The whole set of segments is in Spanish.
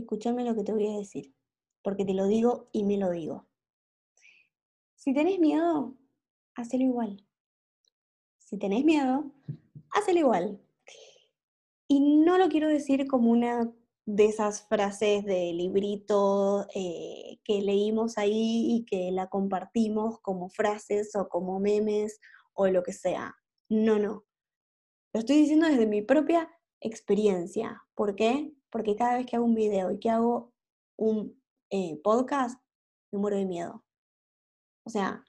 escúchame lo que te voy a decir, porque te lo digo y me lo digo. Si tenés miedo, hacelo igual. Si tenés miedo, hacelo igual. Y no lo quiero decir como una de esas frases de librito eh, que leímos ahí y que la compartimos como frases o como memes o lo que sea. No, no. Lo estoy diciendo desde mi propia experiencia. ¿Por qué? Porque cada vez que hago un video y que hago un eh, podcast, me muero de miedo. O sea,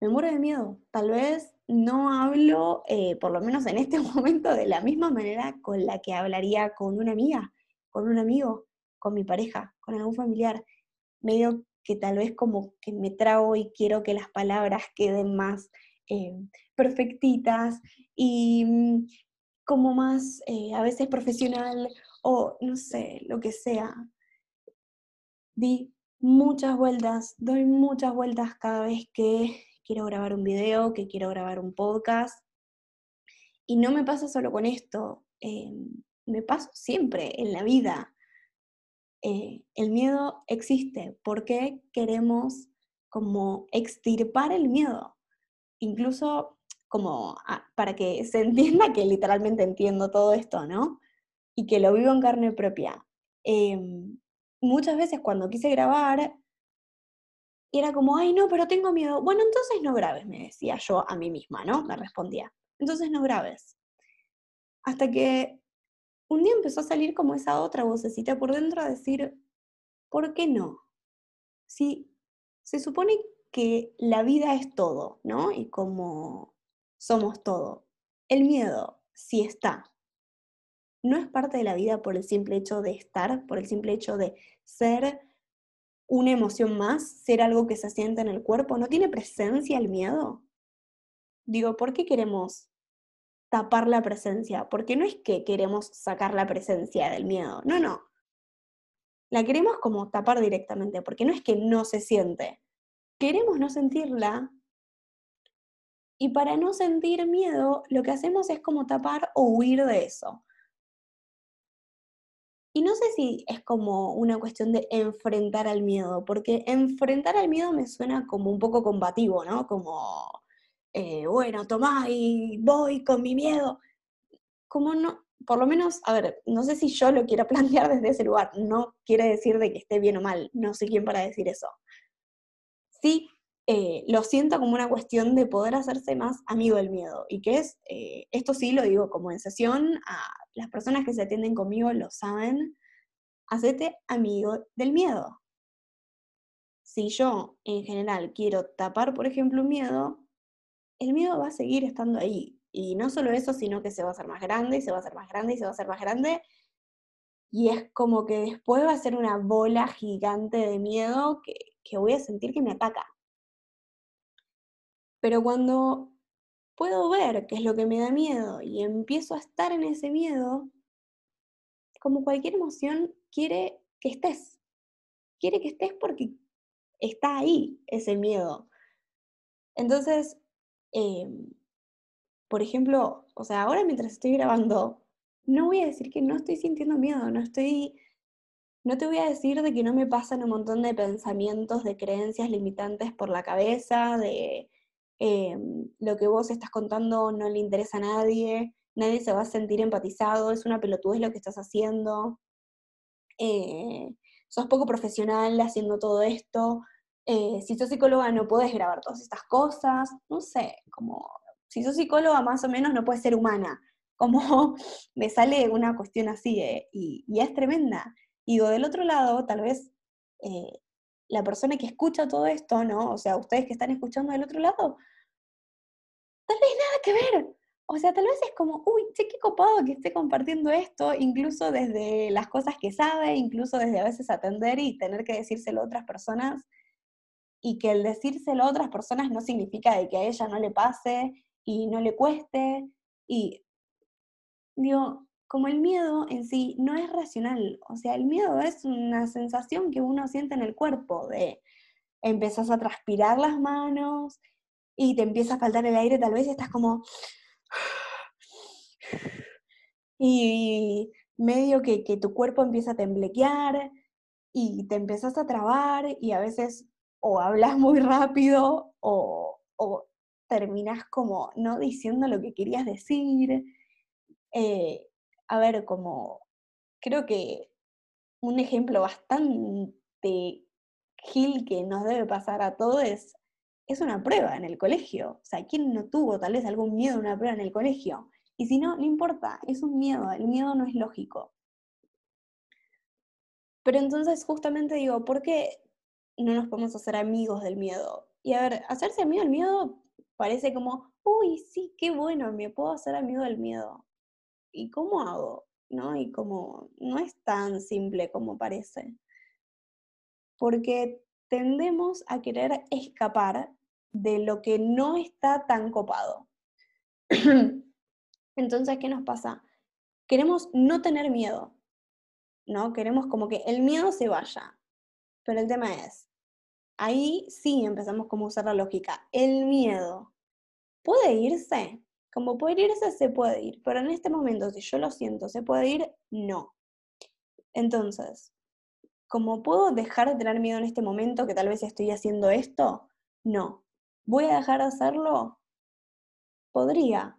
me muero de miedo. Tal vez no hablo, eh, por lo menos en este momento, de la misma manera con la que hablaría con una amiga, con un amigo, con mi pareja, con algún familiar. Medio que tal vez como que me trago y quiero que las palabras queden más eh, perfectitas y mm, como más a veces profesional o no sé, lo que sea. Di muchas vueltas, doy muchas vueltas cada vez que quiero grabar un video, que quiero grabar un podcast. Y no me pasa solo con esto, eh, me pasa siempre en la vida. Eh, el miedo existe. ¿Por qué queremos como extirpar el miedo? Incluso como ah, para que se entienda que literalmente entiendo todo esto, ¿no? Y que lo vivo en carne propia. Em, muchas veces cuando quise grabar, era como, ay, no, pero tengo miedo. Bueno, entonces no grabes, me decía yo a mí misma, ¿no? Me respondía. Entonces no grabes. Hasta que un día empezó a salir como esa otra vocecita por dentro a decir, ¿por qué no? Si se supone que la vida es todo, ¿no? Y como somos todo. El miedo, si está, no es parte de la vida por el simple hecho de estar, por el simple hecho de ser una emoción más, ser algo que se siente en el cuerpo, no tiene presencia el miedo. Digo, ¿por qué queremos tapar la presencia? Porque no es que queremos sacar la presencia del miedo, no, no. La queremos como tapar directamente, porque no es que no se siente. Queremos no sentirla y para no sentir miedo, lo que hacemos es como tapar o huir de eso. Y no sé si es como una cuestión de enfrentar al miedo, porque enfrentar al miedo me suena como un poco combativo, ¿no? Como, eh, bueno, tomá y voy con mi miedo. Como no, por lo menos, a ver, no sé si yo lo quiero plantear desde ese lugar, no quiere decir de que esté bien o mal, no sé quién para decir eso. Sí eh, lo siento como una cuestión de poder hacerse más amigo del miedo. Y que es, eh, esto sí lo digo como en sesión, a las personas que se atienden conmigo lo saben, hacete amigo del miedo. Si yo en general quiero tapar, por ejemplo, un miedo, el miedo va a seguir estando ahí. Y no solo eso, sino que se va a hacer más grande y se va a hacer más grande y se va a hacer más grande. Y es como que después va a ser una bola gigante de miedo que voy a sentir que me ataca. Pero cuando puedo ver qué es lo que me da miedo y empiezo a estar en ese miedo, como cualquier emoción, quiere que estés. Quiere que estés porque está ahí ese miedo. Entonces, em, por ejemplo, o sea, ahora mientras estoy grabando, no voy a decir que no estoy sintiendo miedo, no estoy, no te voy a decir de que no me pasan un montón de pensamientos, de creencias limitantes por la cabeza, de Em, lo que vos estás contando no le interesa a nadie, nadie se va a sentir empatizado, es una pelotudez lo que estás haciendo, eh, sos poco profesional haciendo todo esto, eh, si sos psicóloga no puedes grabar todas estas cosas, no sé, como si sos psicóloga más o menos no puedes ser humana, como me sale una cuestión así eh, y, es tremenda. Y digo, del otro lado, tal vez la persona que escucha todo esto, ¿no? O sea, ustedes que están escuchando del otro lado, tal vez nada que ver. O sea, tal vez es como, uy, che, qué copado que esté compartiendo esto, incluso desde las cosas que sabe, incluso desde a veces atender y tener que decírselo a otras personas, y que el decírselo a otras personas no significa de que a ella no le pase y no le cueste, y digo, como el miedo en sí no es racional, o sea, el miedo es una sensación que uno siente en el cuerpo, de empezás a transpirar las manos y te empieza a faltar el aire, tal vez estás como... Y medio que, tu cuerpo empieza a temblequear y te empezás a trabar y a veces o hablas muy rápido o, o terminás como no diciendo lo que querías decir. Eh, a ver, como creo que un ejemplo bastante gil que nos debe pasar a todos es, es una prueba en el colegio. O sea, ¿quién no tuvo tal vez algún miedo a una prueba en el colegio? Y si no, no importa, es un miedo, el miedo no es lógico. Pero entonces justamente digo, ¿por qué no nos podemos hacer amigos del miedo? Y a ver, hacerse amigo del miedo parece como, uy, sí, qué bueno, me puedo hacer amigo del miedo. ¿Y cómo hago? ¿No? Y no es tan simple como parece. Porque tendemos a querer escapar de lo que no está tan copado. Entonces, ¿qué nos pasa? Queremos no tener miedo, ¿no? Queremos como que el miedo se vaya. Pero el tema es, ahí sí empezamos como a usar la lógica. El miedo puede irse. Como puede irse, se puede ir. Pero en este momento, si yo lo siento, ¿se puede ir? No. Entonces, como puedo dejar de tener miedo en este momento que tal vez estoy haciendo esto? No. ¿Voy a dejar de hacerlo? Podría,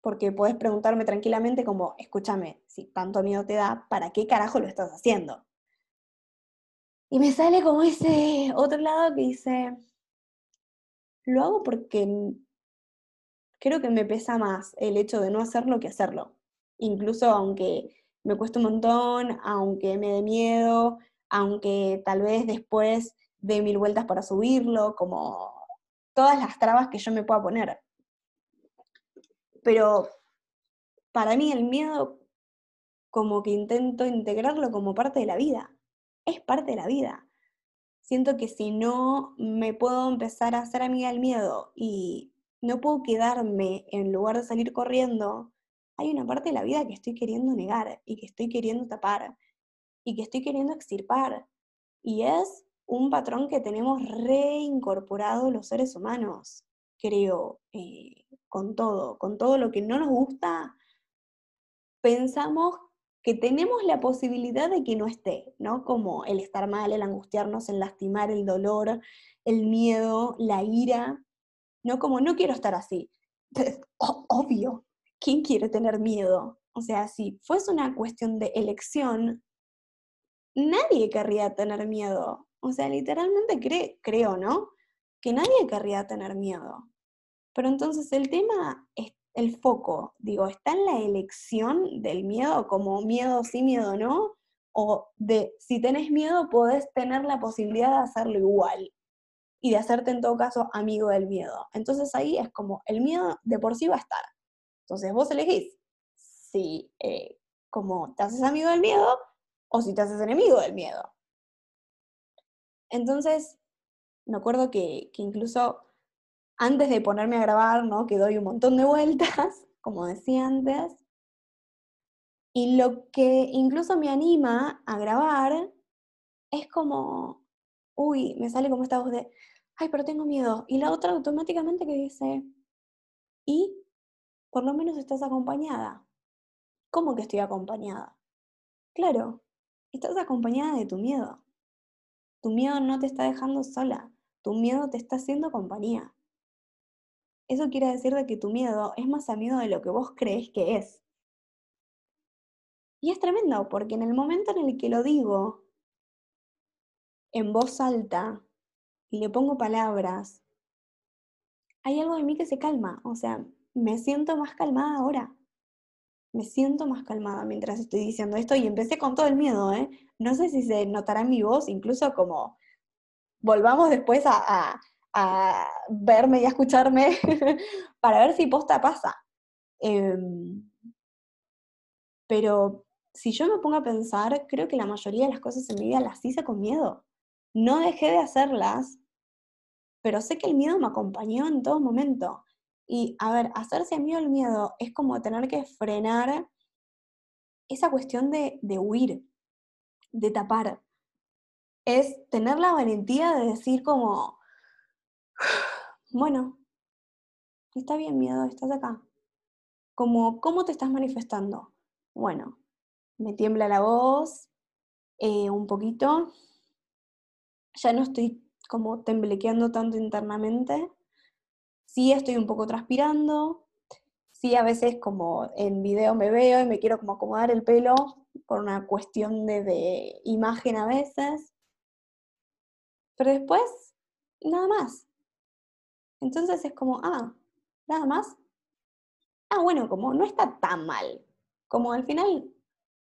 porque puedes preguntarme tranquilamente como, escúchame, si tanto miedo te da, ¿para qué carajo lo estás haciendo? Y me sale como ese otro lado que dice, lo hago porque creo que me pesa más el hecho de no hacerlo que hacerlo. Incluso aunque me cueste un montón, aunque me dé miedo, aunque tal vez después dé mil vueltas para subirlo, como todas las trabas que yo me pueda poner. Pero para mí el miedo como que intento integrarlo como parte de la vida. Es parte de la vida. Siento que si no me puedo empezar a hacer amiga del miedo y no puedo quedarme en lugar de salir corriendo, hay una parte de la vida que estoy queriendo negar y que estoy queriendo tapar y que estoy queriendo extirpar. Y es un patrón que tenemos reincorporado los seres humanos, creo. Eh, con todo, con todo lo que no nos gusta, pensamos que tenemos la posibilidad de que no esté, ¿no? Como el estar mal, el angustiarnos, el lastimar, el dolor, el miedo, la ira, ¿no? Como no quiero estar así. obvio, ¿quién quiere tener miedo? O sea, si fuese una cuestión de elección, nadie querría tener miedo. O sea, literalmente creo, ¿no? Que nadie querría tener miedo. Pero entonces el tema es el foco, digo, está en la elección del miedo, como miedo sí, miedo no, o de si tenés miedo podés tener la posibilidad de hacerlo igual y de hacerte en todo caso amigo del miedo. Entonces ahí es como el miedo de por sí va a estar. Entonces vos elegís si eh, como te haces amigo del miedo o si te haces enemigo del miedo. Entonces, me acuerdo que, que incluso antes de ponerme a grabar, ¿no? Que doy un montón de vueltas, como decía antes. Y lo que incluso me anima a grabar es como, uy, me sale como esta voz de, ay, pero tengo miedo. Y la otra automáticamente que dice, y por lo menos estás acompañada. ¿Cómo que estoy acompañada? Claro, estás acompañada de tu miedo. Tu miedo no te está dejando sola, tu miedo te está haciendo compañía eso quiere decir de que tu miedo es más amigo de lo que vos crees que es. Y es tremendo, porque en el momento en el que lo digo en voz alta y le pongo palabras, hay algo de mí que se calma. O sea, me siento más calmada ahora. Me siento más calmada mientras estoy diciendo esto y empecé con todo el miedo, ¿eh? No sé si se notará en mi voz, incluso como volvamos después a, a verme y a escucharme para ver si posta pasa. Em, pero si yo me pongo a pensar, creo que la mayoría de las cosas en mi vida las hice con miedo. No dejé de hacerlas, pero sé que el miedo me acompañó en todo momento. Y a ver, hacerse amigo el miedo es como tener que frenar esa cuestión de, de huir, de tapar. Es tener la valentía de decir como, bueno, está bien, miedo, estás acá. Como, ¿Cómo te estás manifestando? Bueno, me tiembla la voz, eh, un poquito. Ya no estoy como temblequeando tanto internamente. Sí estoy un poco transpirando. Sí a veces como en video me veo y me quiero como acomodar el pelo por una cuestión de, de imagen a veces. Pero después, nada más. Entonces es como, ah, nada más. Ah, bueno, como no está tan mal. Como al final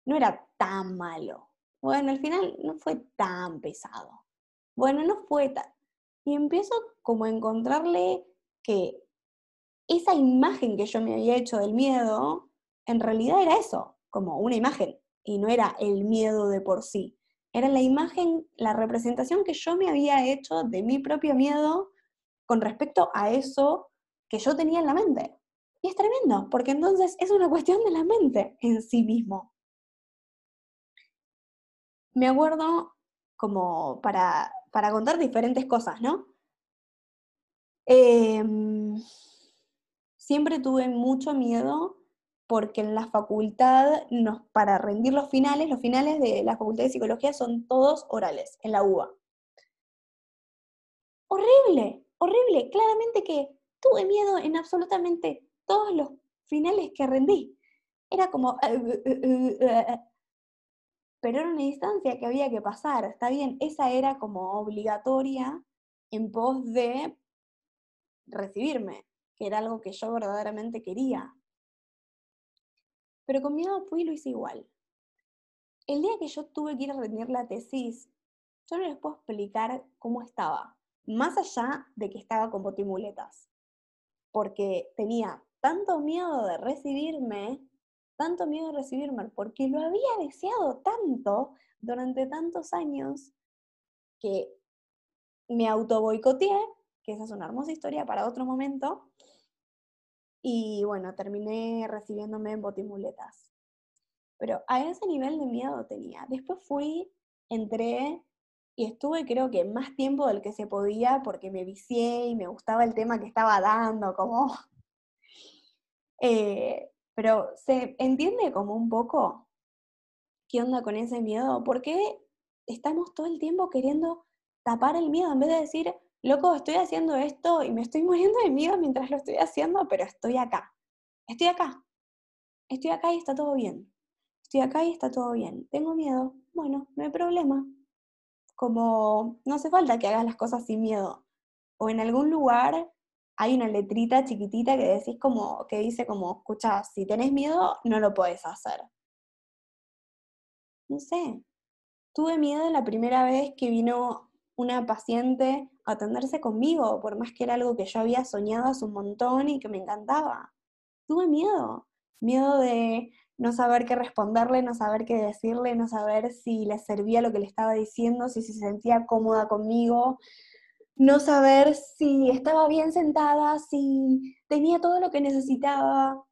no era tan malo. Bueno, al final no fue tan pesado. Bueno, no fue tan... Y empiezo como a encontrarle que esa imagen que yo me había hecho del miedo, en realidad era eso, como una imagen, y no era el miedo de por sí. Era la imagen, la representación que yo me había hecho de mi propio miedo con respecto a eso que yo tenía en la mente. Y es tremendo, porque entonces es una cuestión de la mente en sí mismo. Me acuerdo como para, para contar diferentes cosas, ¿no? Em, siempre tuve mucho miedo porque en la facultad, para rendir los finales, los finales de la facultad de psicología son todos orales, en la UBA. Horrible, horrible. Claramente que tuve miedo en absolutamente todos los finales que rendí. Era como... Pero era una instancia que había que pasar. Está bien, esa era como obligatoria en pos de recibirme, que era algo que yo verdaderamente quería. Pero con miedo fui y lo hice igual. El día que yo tuve que ir a rendir la tesis, yo no les puedo explicar cómo estaba más allá de que estaba con botimuletas, porque tenía tanto miedo de recibirme, tanto miedo de recibirme, porque lo había deseado tanto durante tantos años que me auto boicoteé, que esa es una hermosa historia para otro momento, y bueno, terminé recibiéndome en botimuletas. Pero a ese nivel de miedo tenía. Después fui, entré y estuve creo que más tiempo del que se podía porque me vicié y me gustaba el tema que estaba dando, como... Eh, pero se entiende como un poco qué onda con ese miedo, ¿por qué estamos todo el tiempo queriendo tapar el miedo en vez de decir, loco, estoy haciendo esto y me estoy muriendo de miedo mientras lo estoy haciendo, pero estoy acá, estoy acá, estoy acá y está todo bien, estoy acá y está todo bien, tengo miedo, bueno, no hay problema, como no hace falta que hagas las cosas sin miedo. O en algún lugar hay una letrita chiquitita que decís como, que dice como, escucha, si tenés miedo, no lo puedes hacer. No sé. Tuve miedo la primera vez que vino una paciente a atenderse conmigo, por más que era algo que yo había soñado hace un montón y que me encantaba. Tuve miedo. Miedo de no saber qué responderle, no saber qué decirle, no saber si le servía lo que le estaba diciendo, si se sentía cómoda conmigo, no saber si estaba bien sentada, si tenía todo lo que necesitaba.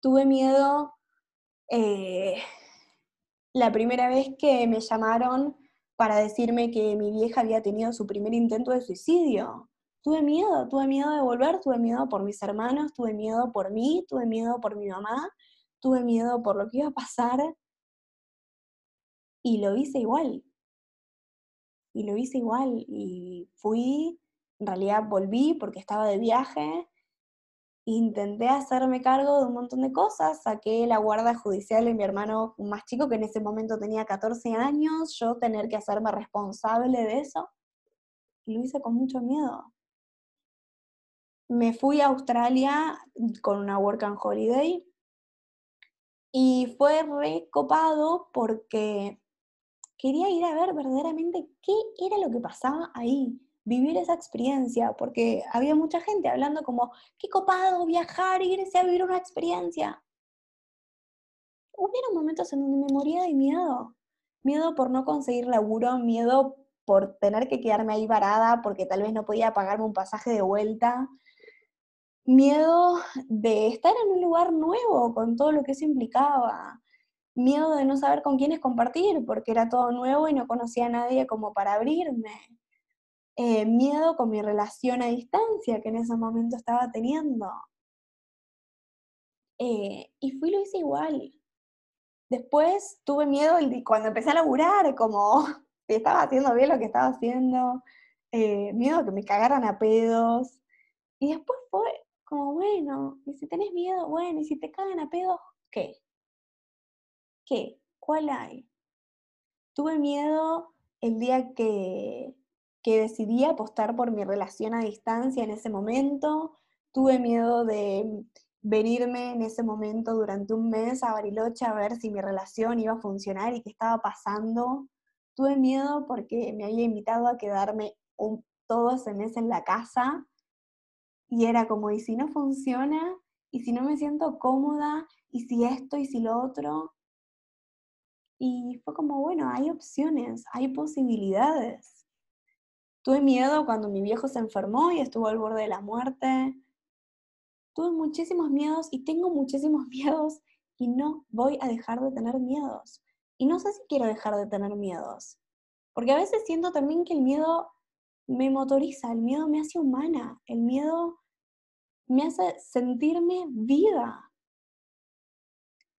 Tuve miedo eh, la primera vez que me llamaron para decirme que mi vieja había tenido su primer intento de suicidio. Tuve miedo, tuve miedo de volver, tuve miedo por mis hermanos, tuve miedo por mí, tuve miedo por mi mamá, tuve miedo por lo que iba a pasar y lo hice igual. Y lo hice igual y fui, en realidad volví porque estaba de viaje, intenté hacerme cargo de un montón de cosas, saqué la guarda judicial de mi hermano más chico, que en ese momento tenía 14 años, yo tener que hacerme responsable de eso, y lo hice con mucho miedo. Me fui a Australia con una work and holiday y fue recopado porque quería ir a ver verdaderamente qué era lo que pasaba ahí, vivir esa experiencia, porque había mucha gente hablando como, qué copado viajar, irse a vivir una experiencia. Hubieron momentos en donde me moría de miedo, miedo por no conseguir laburo, miedo por tener que quedarme ahí varada porque tal vez no podía pagarme un pasaje de vuelta, miedo de estar en un lugar nuevo con todo lo que eso implicaba, miedo de no saber con quiénes compartir porque era todo nuevo y no conocía a nadie como para abrirme, eh, miedo con mi relación a distancia que en ese momento estaba teniendo. Eh, y fui lo hice igual. Después tuve miedo cuando empecé a laburar, como si estaba haciendo bien lo que estaba haciendo, eh, miedo a que me cagaran a pedos. Y después fue como, bueno, y si tenés miedo, bueno, y si te cagan a pedos, ¿qué? ¿Qué? ¿Cuál hay? Tuve miedo el día que, que decidí apostar por mi relación a distancia en ese momento. Tuve miedo de venirme en ese momento durante un mes a Bariloche a ver si mi relación iba a funcionar y qué estaba pasando. Tuve miedo porque me había invitado a quedarme un, todo ese mes en la casa y era como, ¿y si no funciona? ¿Y si no me siento cómoda? ¿Y si esto? ¿Y si lo otro? Y fue como, bueno, hay opciones, hay posibilidades. Tuve miedo cuando mi viejo se enfermó y estuvo al borde de la muerte tuve muchísimos miedos y tengo muchísimos miedos y no voy a dejar de tener miedos. Y no sé si quiero dejar de tener miedos, porque a veces siento también que el miedo me motoriza, el miedo me hace humana, el miedo me hace sentirme viva.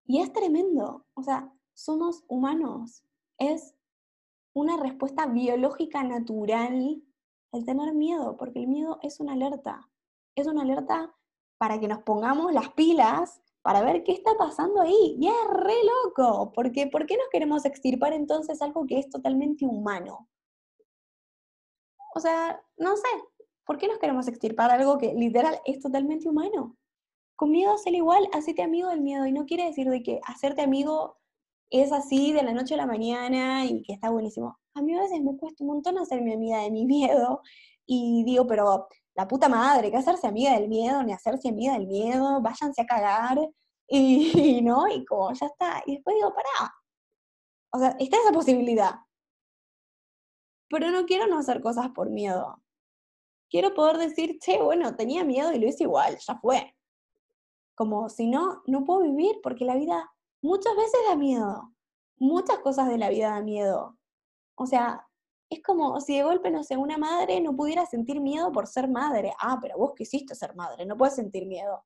Y es tremendo, o sea, somos humanos, es una respuesta biológica natural el tener miedo, porque el miedo es una alerta, es una alerta para que nos pongamos las pilas para ver qué está pasando ahí. Y es re loco, porque ¿por qué nos queremos extirpar entonces algo que es totalmente humano? O sea, no sé, ¿por qué nos queremos extirpar algo que literal es totalmente humano? Con miedo hacer igual, hacete amigo del miedo. Y no quiere decir de que hacerte amigo es así de la noche a la mañana y que está buenísimo. A mí a veces me cuesta un montón hacerme amiga de mi miedo y digo, pero la puta madre, que hacerse amiga del miedo, ni hacerse amiga del miedo, váyanse a cagar, y, no, y como ya está. Y después digo, pará. O sea, está esa posibilidad. Pero no quiero no hacer cosas por miedo. Quiero poder decir, che, bueno, tenía miedo y lo hice igual, ya fue. Como si no, no puedo vivir porque la vida muchas veces da miedo. Muchas cosas de la vida da miedo. O sea, es como si de golpe, no sé, una madre no pudiera sentir miedo por ser madre. Ah, pero vos quisiste ser madre, no puedes sentir miedo.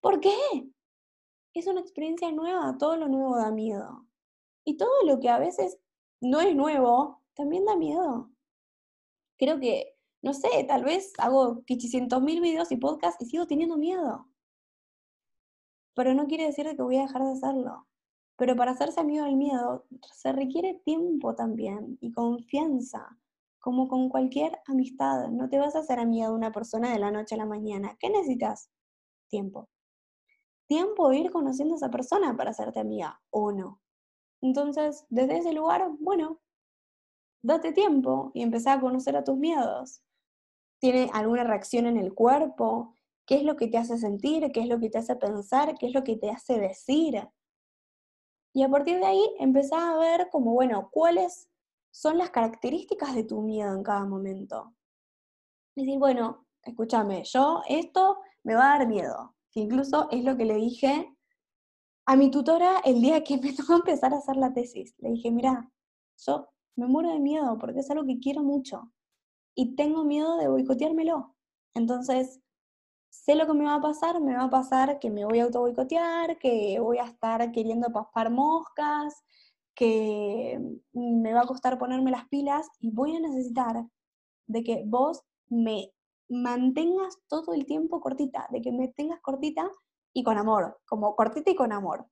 ¿Por qué? Es una experiencia nueva, todo lo nuevo da miedo. Y todo lo que a veces no es nuevo, también da miedo. Creo que, no sé, tal vez hago 500 mil videos y podcasts y sigo teniendo miedo. Pero no quiere decir que voy a dejar de hacerlo. Pero para hacerse amigo del miedo se requiere tiempo también y confianza, como con cualquier amistad. No te vas a hacer amiga de una persona de la noche a la mañana. ¿Qué necesitas? Tiempo. Tiempo de ir conociendo a esa persona para hacerte amiga o no. Entonces, desde ese lugar, bueno, date tiempo y empezá a conocer a tus miedos. ¿Tiene alguna reacción en el cuerpo? ¿Qué es lo que te hace sentir? ¿Qué es lo que te hace pensar? ¿Qué es lo que te hace decir? Y a partir de ahí empezás a ver como, bueno, cuáles son las características de tu miedo en cada momento. Y decir, bueno, escúchame, yo esto me va a dar miedo. Que incluso es lo que le dije a mi tutora el día que me tocó empezar a hacer la tesis. Le dije, mira, yo me muero de miedo porque es algo que quiero mucho y tengo miedo de boicoteármelo. Entonces, sé lo que me va a pasar, me va a pasar que me voy a auto boicotear, que voy a estar queriendo paspar moscas, que me va a costar ponerme las pilas y voy a necesitar de que vos me mantengas todo el tiempo cortita, de que me tengas cortita y con amor, como cortita y con amor.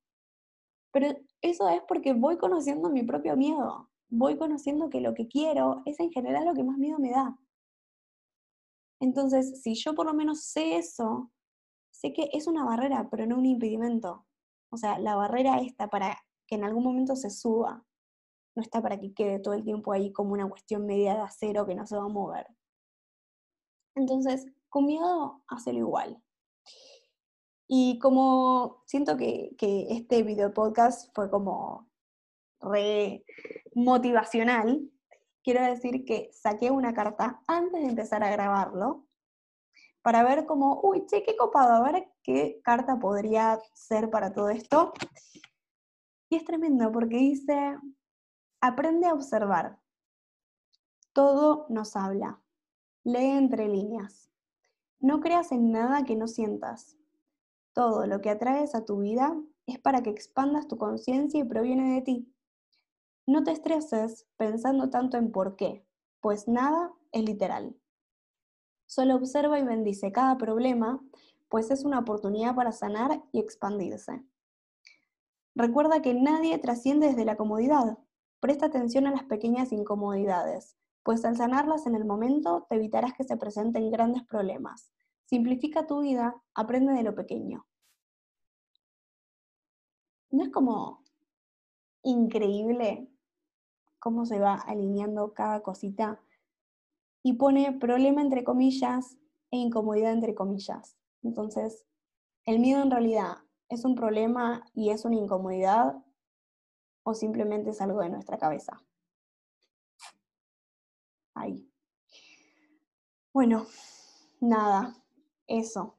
Pero eso es porque voy conociendo mi propio miedo, voy conociendo que lo que quiero es en general lo que más miedo me da. Entonces, si yo por lo menos sé eso, sé que es una barrera, pero no un impedimento. O sea, la barrera está para que en algún momento se suba, no está para que quede todo el tiempo ahí como una cuestión media de acero que no se va a mover. Entonces, con miedo, hacelo igual. Y como siento que, que este video podcast fue como re motivacional, quiero decir que saqué una carta antes de empezar a grabarlo para ver como, uy, che, qué copado, a ver qué carta podría ser para todo esto. Y es tremendo porque dice, aprende a observar. Todo nos habla. Lee entre líneas. No creas en nada que no sientas. Todo lo que atraes a tu vida es para que expandas tu conciencia y proviene de ti. No te estreses pensando tanto en por qué, pues nada es literal. Solo observa y bendice cada problema, pues es una oportunidad para sanar y expandirse. Recuerda que nadie trasciende desde la comodidad. Presta atención a las pequeñas incomodidades, pues al sanarlas en el momento te evitarás que se presenten grandes problemas. Simplifica tu vida, aprende de lo pequeño. ¿No es como increíble cómo se va alineando cada cosita? Y pone problema entre comillas e incomodidad entre comillas. Entonces, el miedo en realidad es un problema y es una incomodidad o simplemente es algo de nuestra cabeza. Ahí. Bueno, nada, eso.